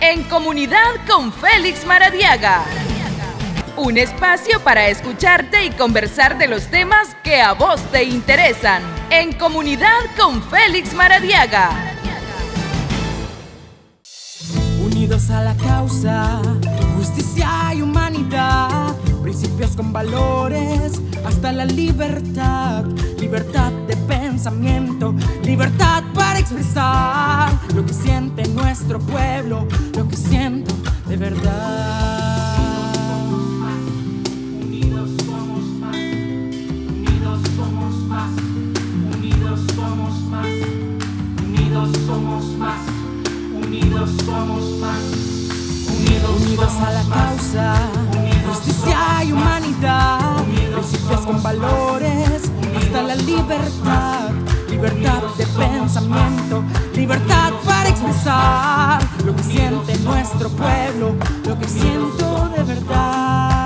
En comunidad con Félix Maradiaga. Un espacio para escucharte y conversar de los temas que a vos te interesan. En comunidad con Félix Maradiaga. Unidos a la causa, justicia y humanidad. Principios con valores, hasta la libertad. Libertad pensamiento, libertad para expresar lo que siente nuestro pueblo, lo que siento de verdad. somos más. Unidos, a la causa, justicia y humanidad. Principios con valores, la libertad. Libertad de pensamiento, libertad para expresar lo que siente nuestro pueblo, lo que siento de verdad.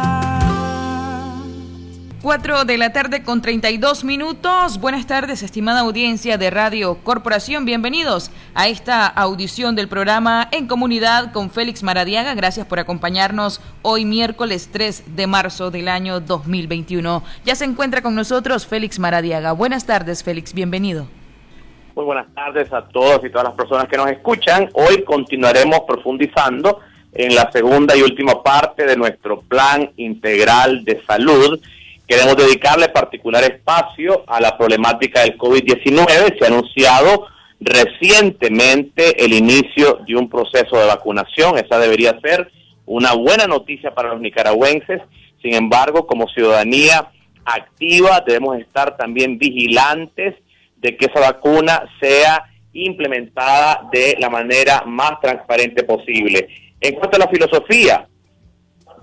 4 de la tarde con 32 minutos. Buenas tardes, estimada audiencia de Radio Corporación. Bienvenidos a esta audición del programa En Comunidad con Félix Maradiaga. Gracias por acompañarnos hoy miércoles 3 de marzo del año 2021. Ya se encuentra con nosotros Félix Maradiaga. Buenas tardes, Félix. Bienvenido. Muy buenas tardes a todos y todas las personas que nos escuchan. Hoy continuaremos profundizando en la segunda y última parte de nuestro plan integral de salud Queremos dedicarle particular espacio a la problemática del COVID-19. Se ha anunciado recientemente el inicio de un proceso de vacunación. Esa debería ser una buena noticia para los nicaragüenses. Sin embargo, como ciudadanía activa, debemos estar también vigilantes de que esa vacuna sea implementada de la manera más transparente posible. En cuanto a la filosofía,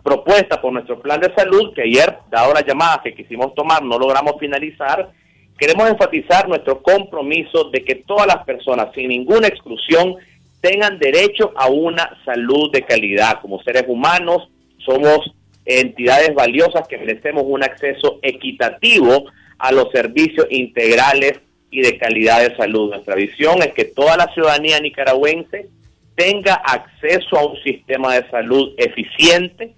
propuesta por nuestro plan de salud, que ayer, dado la llamada que quisimos tomar, no logramos finalizar, queremos enfatizar nuestro compromiso de que todas las personas, sin ninguna exclusión, tengan derecho a una salud de calidad. Como seres humanos, somos entidades valiosas que merecemos un acceso equitativo a los servicios integrales y de calidad de salud. Nuestra visión es que toda la ciudadanía nicaragüense tenga acceso a un sistema de salud eficiente,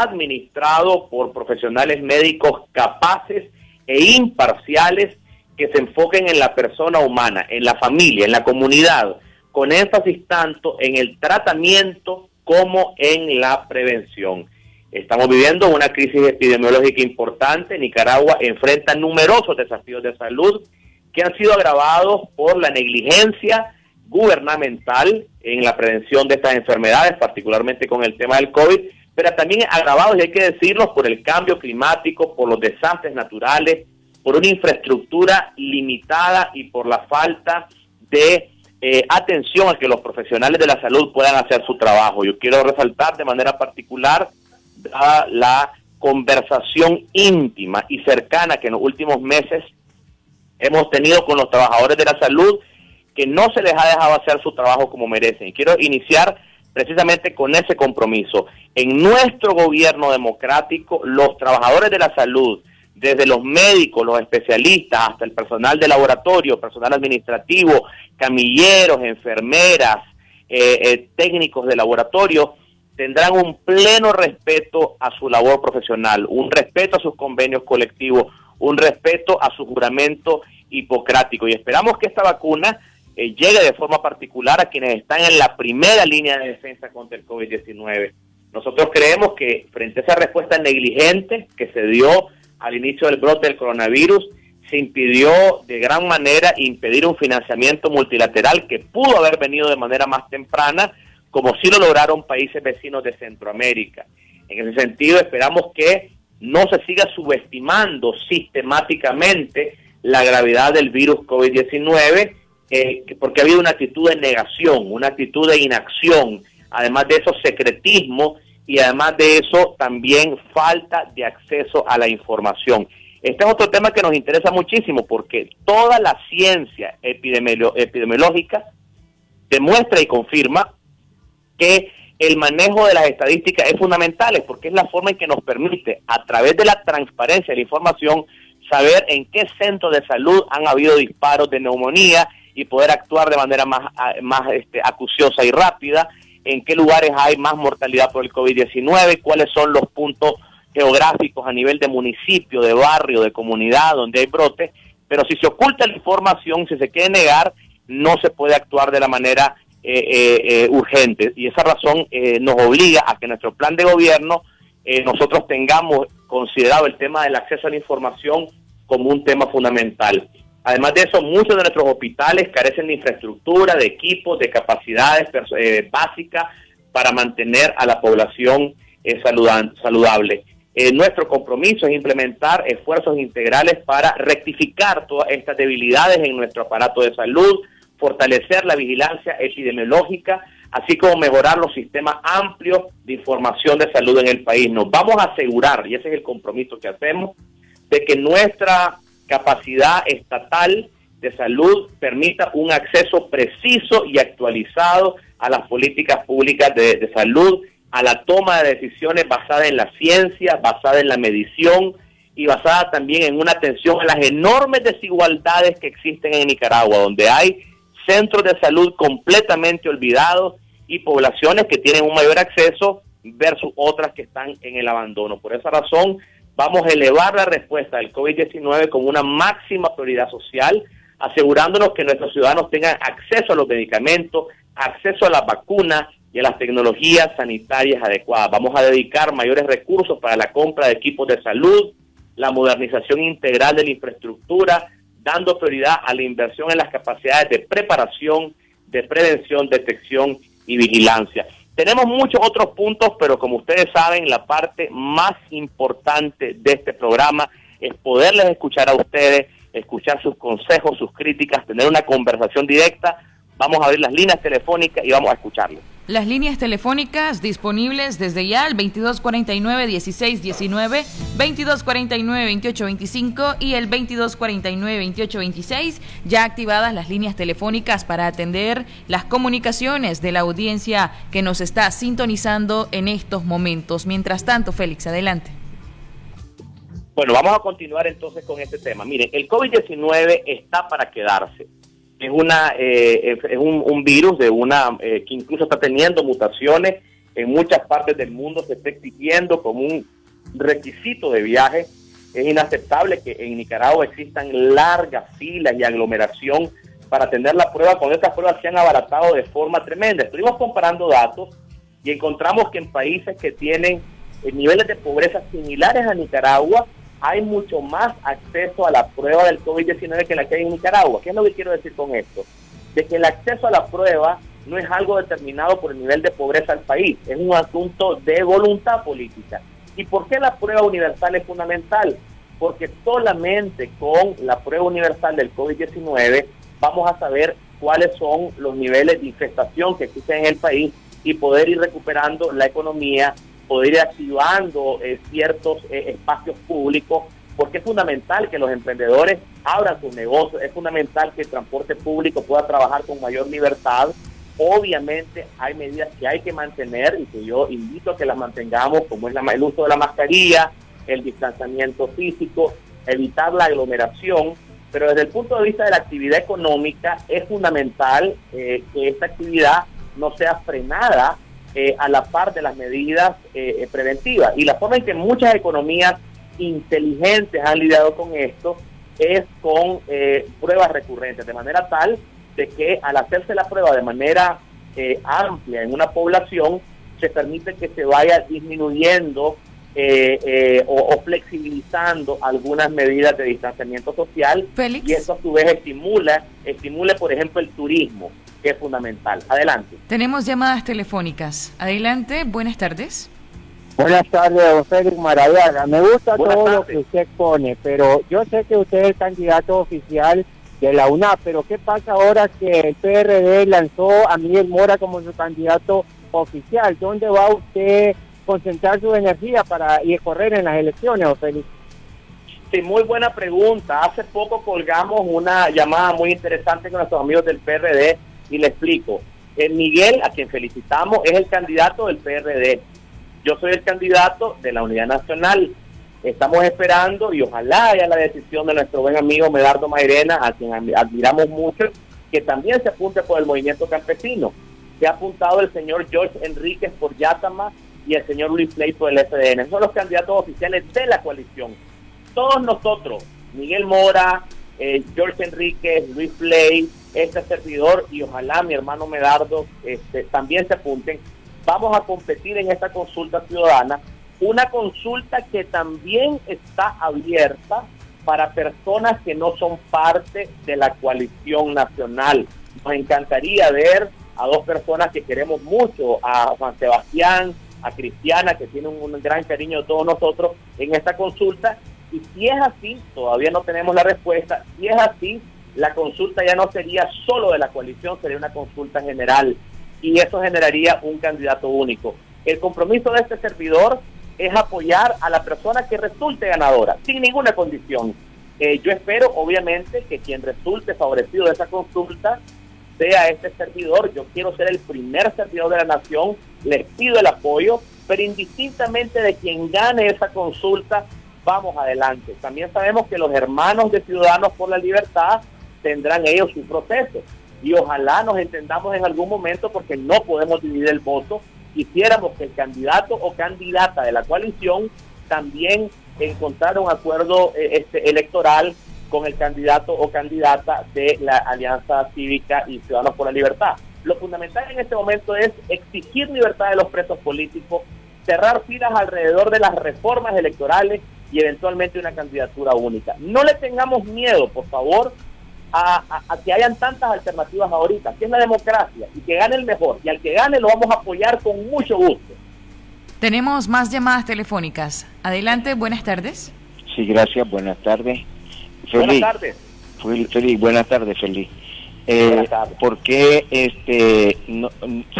administrado por profesionales médicos capaces e imparciales que se enfoquen en la persona humana, en la familia, en la comunidad, con énfasis tanto en el tratamiento como en la prevención. Estamos viviendo una crisis epidemiológica importante. Nicaragua enfrenta numerosos desafíos de salud que han sido agravados por la negligencia gubernamental en la prevención de estas enfermedades, particularmente con el tema del COVID, pero también agravados, y hay que decirlo, por el cambio climático, por los desastres naturales, por una infraestructura limitada y por la falta de eh, atención a que los profesionales de la salud puedan hacer su trabajo. Yo quiero resaltar de manera particular la conversación íntima y cercana que en los últimos meses hemos tenido con los trabajadores de la salud, que no se les ha dejado hacer su trabajo como merecen. Y quiero iniciar precisamente con ese compromiso. En nuestro gobierno democrático, los trabajadores de la salud, desde los médicos, los especialistas, hasta el personal de laboratorio, personal administrativo, camilleros, enfermeras, eh, eh, técnicos de laboratorio, tendrán un pleno respeto a su labor profesional, un respeto a sus convenios colectivos, un respeto a su juramento hipocrático. Y esperamos que esta vacuna eh, llegue de forma particular a quienes están en la primera línea de defensa contra el COVID-19. Nosotros creemos que frente a esa respuesta negligente que se dio al inicio del brote del coronavirus, se impidió de gran manera impedir un financiamiento multilateral que pudo haber venido de manera más temprana, como sí lo lograron países vecinos de Centroamérica. En ese sentido, esperamos que no se siga subestimando sistemáticamente la gravedad del virus COVID-19 eh, porque ha habido una actitud de negación, una actitud de inacción, además de eso secretismo y además de eso también falta de acceso a la información. Este es otro tema que nos interesa muchísimo porque toda la ciencia epidemiológica demuestra y confirma que el manejo de las estadísticas es fundamental porque es la forma en que nos permite, a través de la transparencia de la información, saber en qué centro de salud han habido disparos de neumonía, y poder actuar de manera más, más este, acuciosa y rápida, en qué lugares hay más mortalidad por el COVID-19, cuáles son los puntos geográficos a nivel de municipio, de barrio, de comunidad donde hay brotes, pero si se oculta la información, si se quiere negar, no se puede actuar de la manera eh, eh, eh, urgente. Y esa razón nos obliga a que nuestro plan de gobierno nosotros tengamos considerado el tema del acceso a la información como un tema fundamental. Además de eso, muchos de nuestros hospitales carecen de infraestructura, de equipos, de capacidades básicas para mantener a la población saludable. nuestro compromiso es implementar esfuerzos integrales para rectificar todas estas debilidades en nuestro aparato de salud, fortalecer la vigilancia epidemiológica, así como mejorar los sistemas amplios de información de salud en el país. Nos vamos a asegurar, y ese es el compromiso que hacemos, de que nuestra capacidad estatal de salud permita un acceso preciso y actualizado a las políticas públicas de, salud, a la toma de decisiones basada en la ciencia, basada en la medición y basada también en una atención a las enormes desigualdades que existen en Nicaragua, donde hay centros de salud completamente olvidados y poblaciones que tienen un mayor acceso versus otras que están en el abandono. Por esa razón, vamos a elevar la respuesta del COVID-19 como una máxima prioridad social, asegurándonos que nuestros ciudadanos tengan acceso a los medicamentos, acceso a las vacunas y a las tecnologías sanitarias adecuadas. Vamos a dedicar mayores recursos para la compra de equipos de salud, la modernización integral de la infraestructura, dando prioridad a la inversión en las capacidades de preparación, de prevención, detección y vigilancia. Tenemos muchos otros puntos, pero como ustedes saben, la parte más importante de este programa es poderles escuchar a ustedes, escuchar sus consejos, sus críticas, tener una conversación directa. Vamos a abrir las líneas telefónicas y vamos a escucharles. Las líneas telefónicas disponibles desde ya el 2249-1619, 2249-2825 y el 2249-2826, ya activadas las líneas telefónicas para atender las comunicaciones de la audiencia que nos está sintonizando en estos momentos. Mientras tanto, Félix, adelante. Bueno, vamos a continuar entonces con este tema. Miren, el COVID-19 está para quedarse es una eh, es un, virus de una eh, que incluso está teniendo mutaciones en muchas partes del mundo se está exigiendo como un requisito de viaje. Es inaceptable que en Nicaragua existan largas filas y aglomeración para tener la prueba cuando estas pruebas se han abaratado de forma tremenda. Estuvimos comparando datos y encontramos que en países que tienen eh, niveles de pobreza similares a Nicaragua hay mucho más acceso a la prueba del COVID-19 que la que hay en Nicaragua. ¿Qué es lo que quiero decir con esto? De que el acceso a la prueba no es algo determinado por el nivel de pobreza del país, es un asunto de voluntad política. ¿Y por qué la prueba universal es fundamental? Porque solamente con la prueba universal del COVID-19 vamos a saber cuáles son los niveles de infestación que existen en el país y poder ir recuperando la economía poder ir activando eh, ciertos eh, espacios públicos, porque es fundamental que los emprendedores abran sus negocios, es fundamental que el transporte público pueda trabajar con mayor libertad. Obviamente hay medidas que hay que mantener y que yo invito a que las mantengamos, como es la, el uso de la mascarilla, el distanciamiento físico, evitar la aglomeración, pero desde el punto de vista de la actividad económica es fundamental eh, que esta actividad no sea frenada eh, a la par de las medidas eh, eh, preventivas. Y la forma en que muchas economías inteligentes han lidiado con esto es con pruebas recurrentes, de manera tal de que al hacerse la prueba de manera amplia en una población, se permite que se vaya disminuyendo o, flexibilizando algunas medidas de distanciamiento social. Y eso a su vez estimula, estimula por ejemplo el turismo que es fundamental. Adelante. Tenemos llamadas telefónicas. Adelante, buenas tardes. Buenas tardes, don Félix Maradiaga. Me gusta todo lo que usted pone, pero yo sé que usted es el candidato oficial de la UNAP, pero ¿qué pasa ahora que el PRD lanzó a Miguel Mora como su candidato oficial? ¿Dónde va usted concentrar su energía para ir a correr en las elecciones, don Félix? Sí, muy buena pregunta. Hace poco colgamos una llamada muy interesante con nuestros amigos del PRD y le explico. El Miguel, a quien felicitamos, es el candidato del PRD. Yo soy el candidato de la Unidad Nacional. Estamos esperando y ojalá haya la decisión de nuestro buen amigo Medardo Mairena, a quien admiramos mucho, que también se apunte por el movimiento campesino. Se ha apuntado el señor George Enríquez por Yatama y el señor Luis Play por el FDN. Son los candidatos oficiales de la coalición. Todos nosotros, Miguel Mora, eh, George Enríquez, Luis Play, este servidor y ojalá mi hermano Medardo este, también se apunten, vamos a competir en esta consulta ciudadana, una consulta que también está abierta para personas que no son parte de la coalición nacional. Nos encantaría ver a dos personas que queremos mucho, a Juan Sebastián, a Cristiana, que tiene un, gran cariño de todos nosotros en esta consulta. Y si es así, todavía no tenemos la respuesta, si es así, la consulta ya no sería solo de la coalición, sería una consulta general. Y eso generaría un candidato único. El compromiso de este servidor es apoyar a la persona que resulte ganadora, sin ninguna condición. Eh, yo espero, obviamente, que quien resulte favorecido de esa consulta sea este servidor. Yo quiero ser el primer servidor de la nación, les pido el apoyo, pero indistintamente de quien gane esa consulta, vamos adelante. También sabemos que los hermanos de Ciudadanos por la Libertad tendrán ellos su proceso y ojalá nos entendamos en algún momento porque no podemos dividir el voto quisiéramos que el candidato o candidata de la coalición también encontrara un acuerdo eh, este, electoral con el candidato o candidata de la Alianza Cívica y Ciudadanos por la Libertad. Lo fundamental en este momento es exigir libertad de los presos políticos, cerrar filas alrededor de las reformas electorales y eventualmente una candidatura única. No le tengamos miedo, por favor, a, que hayan tantas alternativas ahorita, que es la democracia, y que gane el mejor. Y al que gane lo vamos a apoyar con mucho gusto. Tenemos más llamadas telefónicas. Adelante, buenas tardes. Sí, gracias, buenas tardes. buenas tardes. Feliz, buenas tardes, feliz. Eh, porque este no,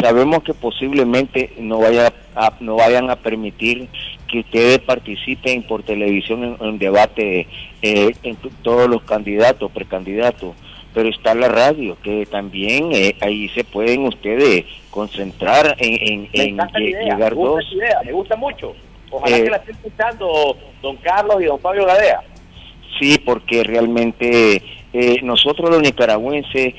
sabemos que posiblemente no vaya no vayan a permitir que ustedes participen por televisión en, debate eh, en todos los candidatos, precandidatos, pero está la radio, que también eh, ahí se pueden ustedes concentrar en, en, llegar me dos. Idea, me gusta mucho. Ojalá que la esté escuchando don Carlos y don Fabio Gadea. Sí, porque realmente eh, nosotros los nicaragüenses,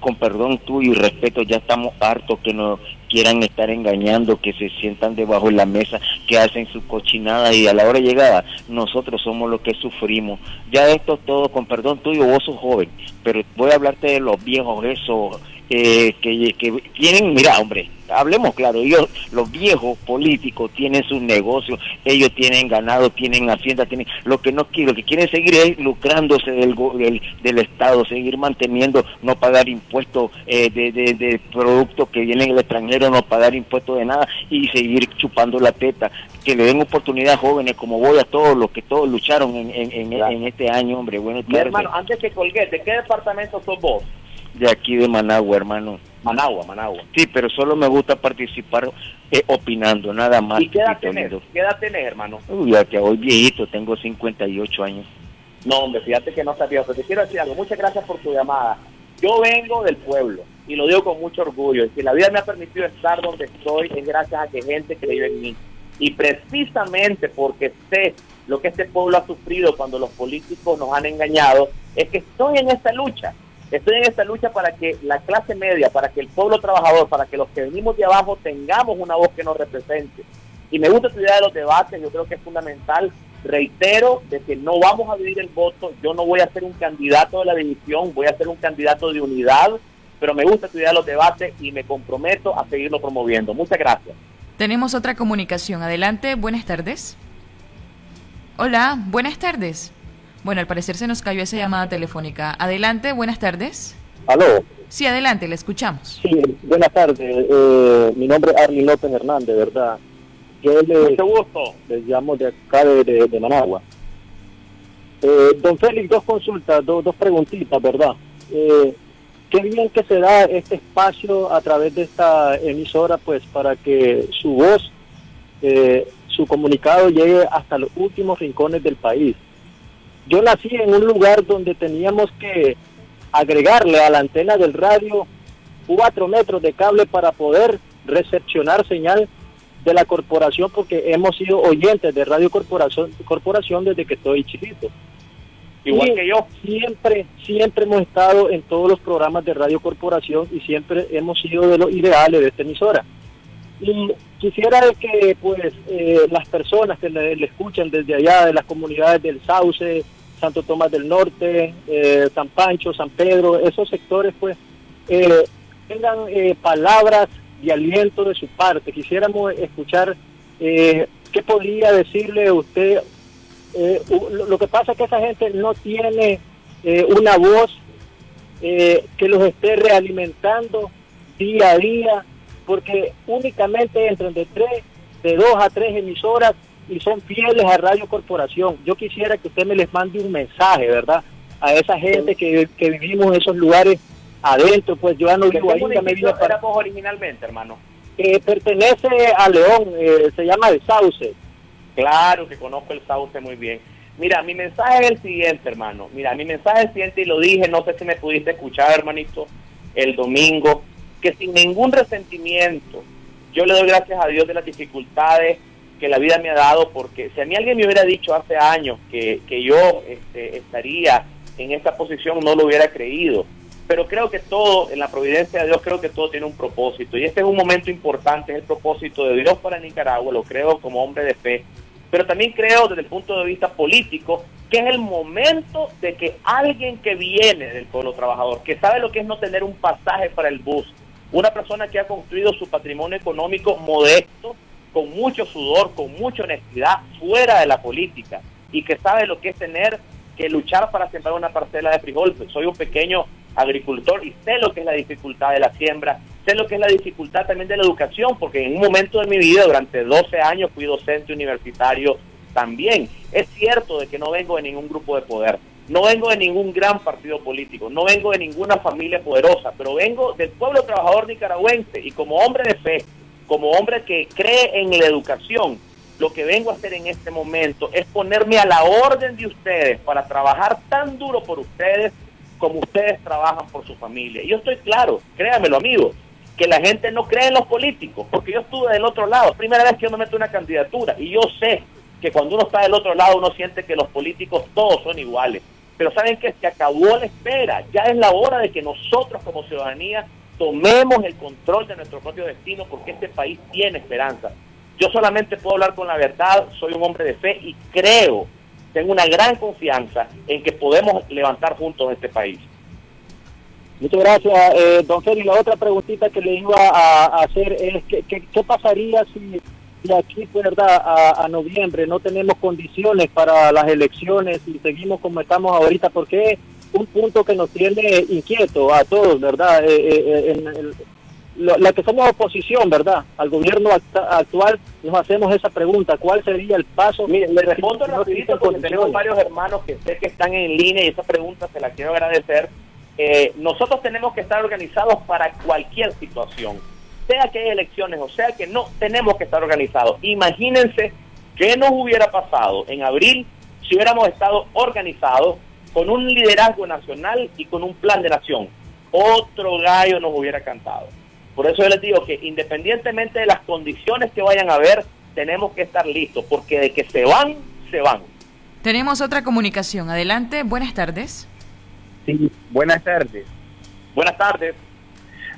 con perdón tuyo y respeto, ya estamos hartos que nos quieran estar engañando, que se sientan debajo de la mesa, que hacen su cochinada y a la hora llegada nosotros somos los que sufrimos. Ya esto todo, con perdón tuyo, vos sos joven, pero voy a hablarte de los viejos, esos eh, que, que tienen, mira hombre, hablemos claro, ellos, los viejos políticos tienen sus negocios, ellos tienen ganado, tienen hacienda, tienen lo que no quiero, lo que quieren seguir es lucrándose del, del, Estado, seguir manteniendo, no pagar impuestos eh, de, de, productos que vienen del extranjero, no pagar impuestos de nada y seguir chupando la teta, que le den oportunidad a jóvenes como voy a todos los que todos lucharon en, en, en, este año, hombre. Bueno, hermano, antes que colgué, ¿de qué departamento sos vos? De aquí de Managua, hermano. Managua, Managua. Sí, pero solo me gusta participar eh, opinando, nada más. ¿Y qué edad tenés, ¿Qué edad tenés, hermano? Uy, ya que hoy viejito, tengo 58 años. No, hombre, fíjate que no sabía, pero te quiero decir algo. Muchas gracias por tu llamada. Yo vengo del pueblo y lo digo con mucho orgullo. Si la vida me ha permitido estar donde estoy es gracias a que gente creyó en mí. Y precisamente porque sé lo que este pueblo ha sufrido cuando los políticos nos han engañado, es que estoy en esta lucha. Estoy en esta lucha para que la clase media, para que el pueblo trabajador, para que los que venimos de abajo tengamos una voz que nos represente. Y me gusta tu idea de los debates, yo creo que es fundamental. Reitero de que no vamos a dividir el voto, yo no voy a ser un candidato de la división, voy a ser un candidato de unidad, pero me gusta de los debates y me comprometo a seguirlo promoviendo. Muchas gracias. Tenemos otra comunicación. Adelante, buenas tardes. Hola, buenas tardes. Bueno, al parecer se nos cayó esa llamada telefónica. Adelante, buenas tardes. ¿Aló? Sí, adelante, le escuchamos. Sí, buenas tardes. Eh, mi nombre es Arlene López Hernández, ¿verdad? Yo le, gusto. les llamo de acá de, Managua. Eh, don Félix, dos consultas, dos, dos preguntitas, ¿verdad? Eh, qué bien que se da este espacio a través de esta emisora, pues, para que su voz, su comunicado llegue hasta los últimos rincones del país. Yo nací en un lugar donde teníamos que agregarle a la antena del radio cuatro metros de cable para poder recepcionar señal de la corporación porque hemos sido oyentes de Radio Corporación, corporación desde que estoy chiquito. igual que yo. Siempre, siempre hemos estado en todos los programas de Radio Corporación y siempre hemos sido de los ideales de esta emisora. Y quisiera que pues eh, las personas que le, escuchan desde allá, de las comunidades del Sauce, Santo Tomás del Norte, eh, San Pancho, San Pedro, esos sectores pues eh, tengan palabras de aliento de su parte. Quisiéramos escuchar qué podría decirle usted. lo que pasa es que esa gente no tiene una voz que los esté realimentando día a día porque únicamente entran de tres, de dos a tres emisoras y son fieles a Radio Corporación. Yo quisiera que usted me les mande un mensaje, ¿verdad? A esa gente que, vivimos en esos lugares adentro, pues yo no vivo ahí, me vine para... originalmente, hermano? Eh, pertenece a León, eh, se llama El Sauce. Claro que conozco el Sauce muy bien. Mira, mi mensaje es el siguiente, hermano. Mira, mi mensaje es el siguiente y lo dije, no sé si me pudiste escuchar, hermanito, el domingo que sin ningún resentimiento, yo le doy gracias a Dios de las dificultades que la vida me ha dado, porque si a mí alguien me hubiera dicho hace años que, yo este, estaría en esta posición, no lo hubiera creído. Pero creo que todo, en la providencia de Dios, creo que todo tiene un propósito. Y este es un momento importante, es el propósito de Dios para Nicaragua, lo creo como hombre de fe. Pero también creo desde el punto de vista político que es el momento de que alguien que viene del pueblo trabajador, que sabe lo que es no tener un pasaje para el bus, una persona que ha construido su patrimonio económico modesto, con mucho sudor, con mucha honestidad, fuera de la política y que sabe lo que es tener que luchar para sembrar una parcela de frijol. Soy un pequeño agricultor y sé lo que es la dificultad de la siembra, sé lo que es la dificultad también de la educación, porque en un momento de mi vida, durante 12 años, fui docente universitario también. Es cierto de que no vengo de ningún grupo de poder, no vengo de ningún gran partido político, no vengo de ninguna familia poderosa, pero vengo del pueblo trabajador nicaragüense y como hombre de fe, como hombre que cree en la educación, lo que vengo a hacer en este momento es ponerme a la orden de ustedes para trabajar tan duro por ustedes como ustedes trabajan por su familia. Y yo estoy claro, créanmelo amigos, que la gente no cree en los políticos, porque yo estuve del otro lado, primera vez que yo me meto una candidatura y yo sé que cuando uno está del otro lado uno siente que los políticos todos son iguales. Pero saben que se acabó la espera, ya es la hora de que nosotros como ciudadanía tomemos el control de nuestro propio destino porque este país tiene esperanza. Yo solamente puedo hablar con la verdad, soy un hombre de fe y creo, tengo una gran confianza en que podemos levantar juntos este país. Muchas gracias, eh, don Félix. La otra preguntita que le iba a, hacer es, ¿qué, qué pasaría si y aquí, ¿verdad? A, noviembre no tenemos condiciones para las elecciones y seguimos como estamos ahorita, porque es un punto que nos tiene inquieto a todos, ¿verdad? Eh, eh, eh, en la que somos oposición, ¿verdad? Al gobierno actual nos hacemos esa pregunta, ¿cuál sería el paso? Mire, le respondo rapidito porque tenemos varios hermanos que sé que están en línea y esa pregunta se la quiero agradecer. nosotros tenemos que estar organizados para cualquier situación sea que hay elecciones o sea que no, tenemos que estar organizados. Imagínense qué nos hubiera pasado en abril si hubiéramos estado organizados con un liderazgo nacional y con un plan de nación. Otro gallo nos hubiera cantado. Por eso yo les digo que independientemente de las condiciones que vayan a haber, tenemos que estar listos, porque de que se van, se van. Tenemos otra comunicación. Adelante, buenas tardes. Sí, buenas tardes. Buenas tardes.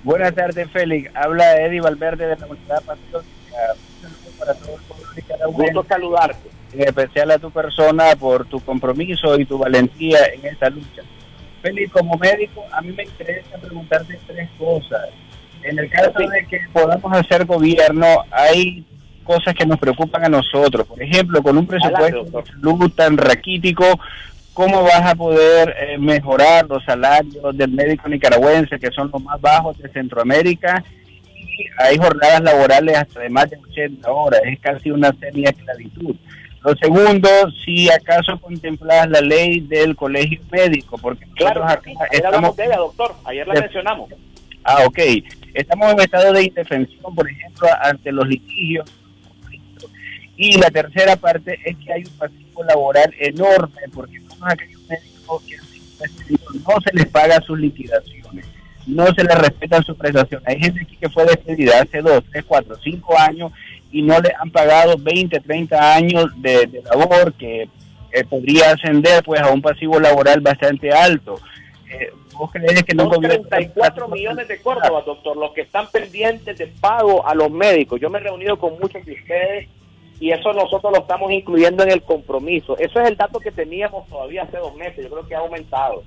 Buenas tardes, Félix. Habla Eddie Valverde de la Unidad Patriótica. Un saludo para todo el pueblo nicaragüense. Gusto saludarte. En especial a tu persona por tu compromiso y tu valentía en esta lucha. Félix, como médico, a mí me interesa preguntarte tres cosas. En el caso de que podamos hacer gobierno, hay cosas que nos preocupan a nosotros. Por ejemplo, con un presupuesto de salud tan raquítico, cómo vas a poder eh, mejorar los salarios del médico nicaragüense, que son los más bajos de Centroamérica, y hay jornadas laborales hasta de más de 80 horas, es casi una semi-esclavitud. Lo segundo, si acaso contemplas la ley del colegio médico, porque claro, acá estamos... De doctor, ayer la mencionamos. Ah, ok. Estamos en estado de indefensión, por ejemplo, ante los litigios y la tercera parte es que hay un pasivo laboral enorme, porque todos aquellos médicos que no se les paga sus liquidaciones, no se les respetan sus prestaciones. Hay gente aquí que fue despedida hace dos, tres, cuatro, cinco años y no le han pagado 20, 30 años de, labor, que eh, podría ascender pues a un pasivo laboral bastante alto. Eh, ¿Vos crees que no 34 millones de Córdoba, doctor, los que están pendientes de pago a los médicos. Yo me he reunido con muchos de ustedes y eso nosotros lo estamos incluyendo en el compromiso. Eso es el dato que teníamos todavía hace dos meses, yo creo que ha aumentado.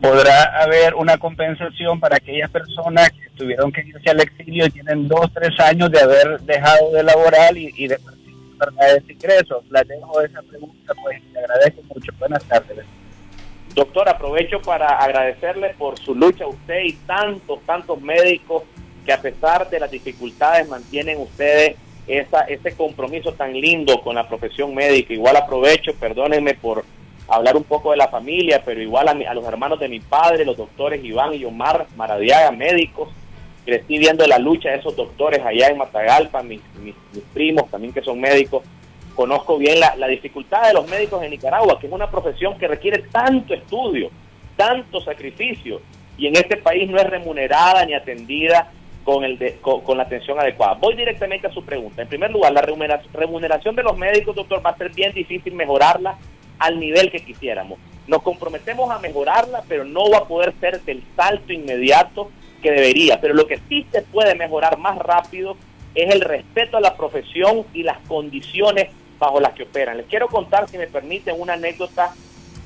Podrá haber una compensación para aquellas personas que tuvieron que irse al exilio y tienen dos, tres años de haber dejado de laborar y, y de perder ingresos. La dejo esa pregunta, pues le agradezco mucho. Buenas tardes. Doctor, aprovecho para agradecerle por su lucha a usted y tantos, tantos médicos que a pesar de las dificultades mantienen ustedes esa, ese compromiso tan lindo con la profesión médica. Igual aprovecho, perdónenme por hablar un poco de la familia, pero igual a, los hermanos de mi padre, los doctores Iván y Omar Maradiaga, médicos, crecí viendo la lucha de esos doctores allá en Matagalpa, mis, mis, primos también que son médicos. Conozco bien la, la dificultad de los médicos en Nicaragua, que es una profesión que requiere tanto estudio, tanto sacrificio, y en este país no es remunerada ni atendida con, el con, la atención adecuada. Voy directamente a su pregunta. En primer lugar, la remuneración de los médicos, doctor, va a ser bien difícil mejorarla al nivel que quisiéramos. Nos comprometemos a mejorarla, pero no va a poder ser del salto inmediato que debería. Pero lo que sí se puede mejorar más rápido es el respeto a la profesión y las condiciones bajo las que operan. Les quiero contar, si me permiten, una anécdota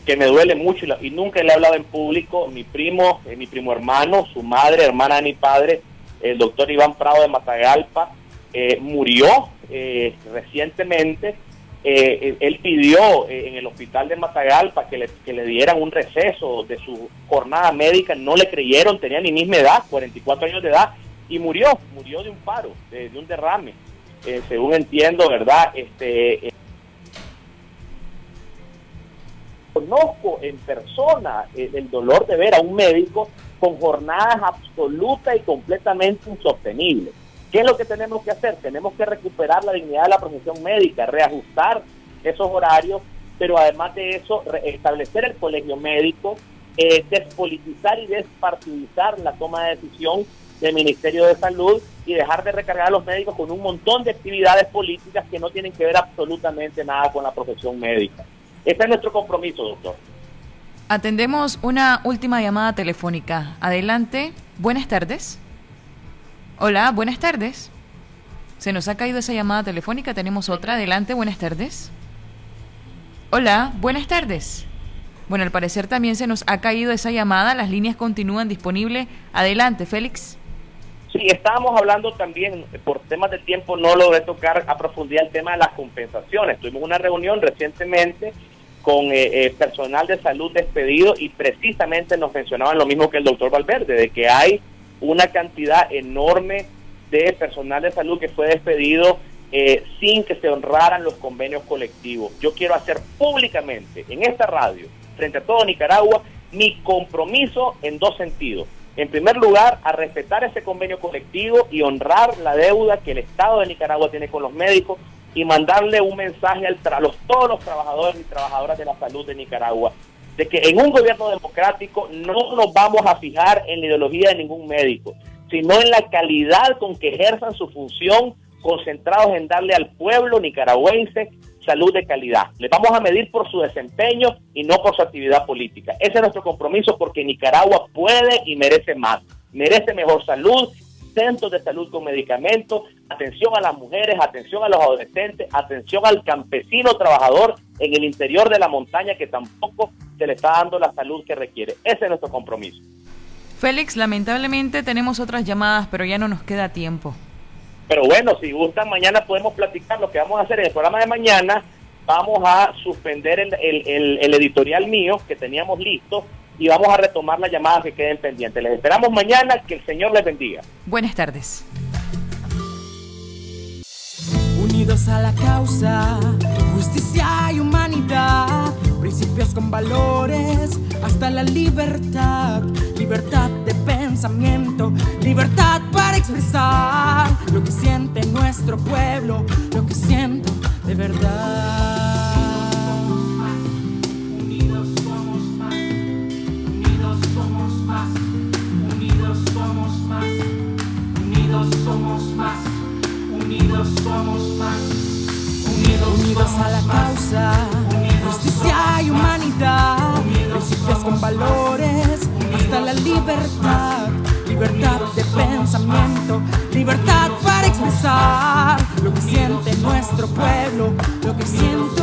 que me duele mucho y, nunca le he hablado en público. Mi primo, eh, mi primo hermano, su madre, hermana de mi padre, el doctor Iván Prado de Matagalpa, eh, murió eh, recientemente. Eh, él pidió en el hospital de Matagalpa que le, que le dieran un receso de su jornada médica, no le creyeron, tenía ni misma edad, 44 años de edad, y murió, murió de un paro, de, un derrame, según entiendo, ¿verdad? Este, conozco en persona el dolor de ver a un médico con jornadas absolutas y completamente insostenibles. ¿Qué es lo que tenemos que hacer? Tenemos que recuperar la dignidad de la profesión médica, reajustar esos horarios, pero además de eso, establecer el colegio médico, eh, despolitizar y despartidizar la toma de decisión del Ministerio de Salud y dejar de recargar a los médicos con un montón de actividades políticas que no tienen que ver absolutamente nada con la profesión médica. Ese es nuestro compromiso, doctor. Atendemos una última llamada telefónica. Adelante. Buenas tardes. Hola, buenas tardes. Se nos ha caído esa llamada telefónica. Tenemos otra. Adelante, buenas tardes. Hola, buenas tardes. Bueno, al parecer también se nos ha caído esa llamada. Las líneas continúan disponibles. Adelante, Félix. Sí, estábamos hablando también, por temas de tiempo no logré tocar a profundidad el tema de las compensaciones. Tuvimos una reunión recientemente con eh, eh, personal de salud despedido y precisamente nos mencionaban lo mismo que el doctor Valverde, de que hay una cantidad enorme de personal de salud que fue despedido eh, sin que se honraran los convenios colectivos. Yo quiero hacer públicamente en esta radio, frente a todo Nicaragua, mi compromiso en dos sentidos. En primer lugar, a respetar ese convenio colectivo y honrar la deuda que el Estado de Nicaragua tiene con los médicos y mandarle un mensaje a los, todos los trabajadores y trabajadoras de la salud de Nicaragua, de que en un gobierno democrático no nos vamos a fijar en la ideología de ningún médico, sino en la calidad con que ejerzan su función, concentrados en darle al pueblo nicaragüense salud de calidad. Les vamos a medir por su desempeño y no por su actividad política. Ese es nuestro compromiso porque Nicaragua puede y merece más. Merece mejor salud, centros de salud con medicamentos, atención a las mujeres, atención a los adolescentes, atención al campesino trabajador en el interior de la montaña que tampoco se le está dando la salud que requiere. Ese es nuestro compromiso. Félix, lamentablemente tenemos otras llamadas, pero ya no nos queda tiempo. Pero bueno, si gustan, mañana podemos platicar lo que vamos a hacer en el programa de mañana. Vamos a suspender el, el editorial mío que teníamos listo y vamos a retomar las llamadas que queden pendientes. Les esperamos mañana, que el Señor les bendiga. Buenas tardes. Unidos a la causa, justicia y humanidad, principios con valores, hasta la libertad, libertad de pensamiento, libertad para expresar lo que siente nuestro pueblo, lo que siento de verdad. Unidos somos más, unidos, unidos a la causa, unidos justicia y humanidad, principios con valores, hasta la libertad, libertad de pensamiento, libertad para expresar lo que siente nuestro pueblo, lo que siente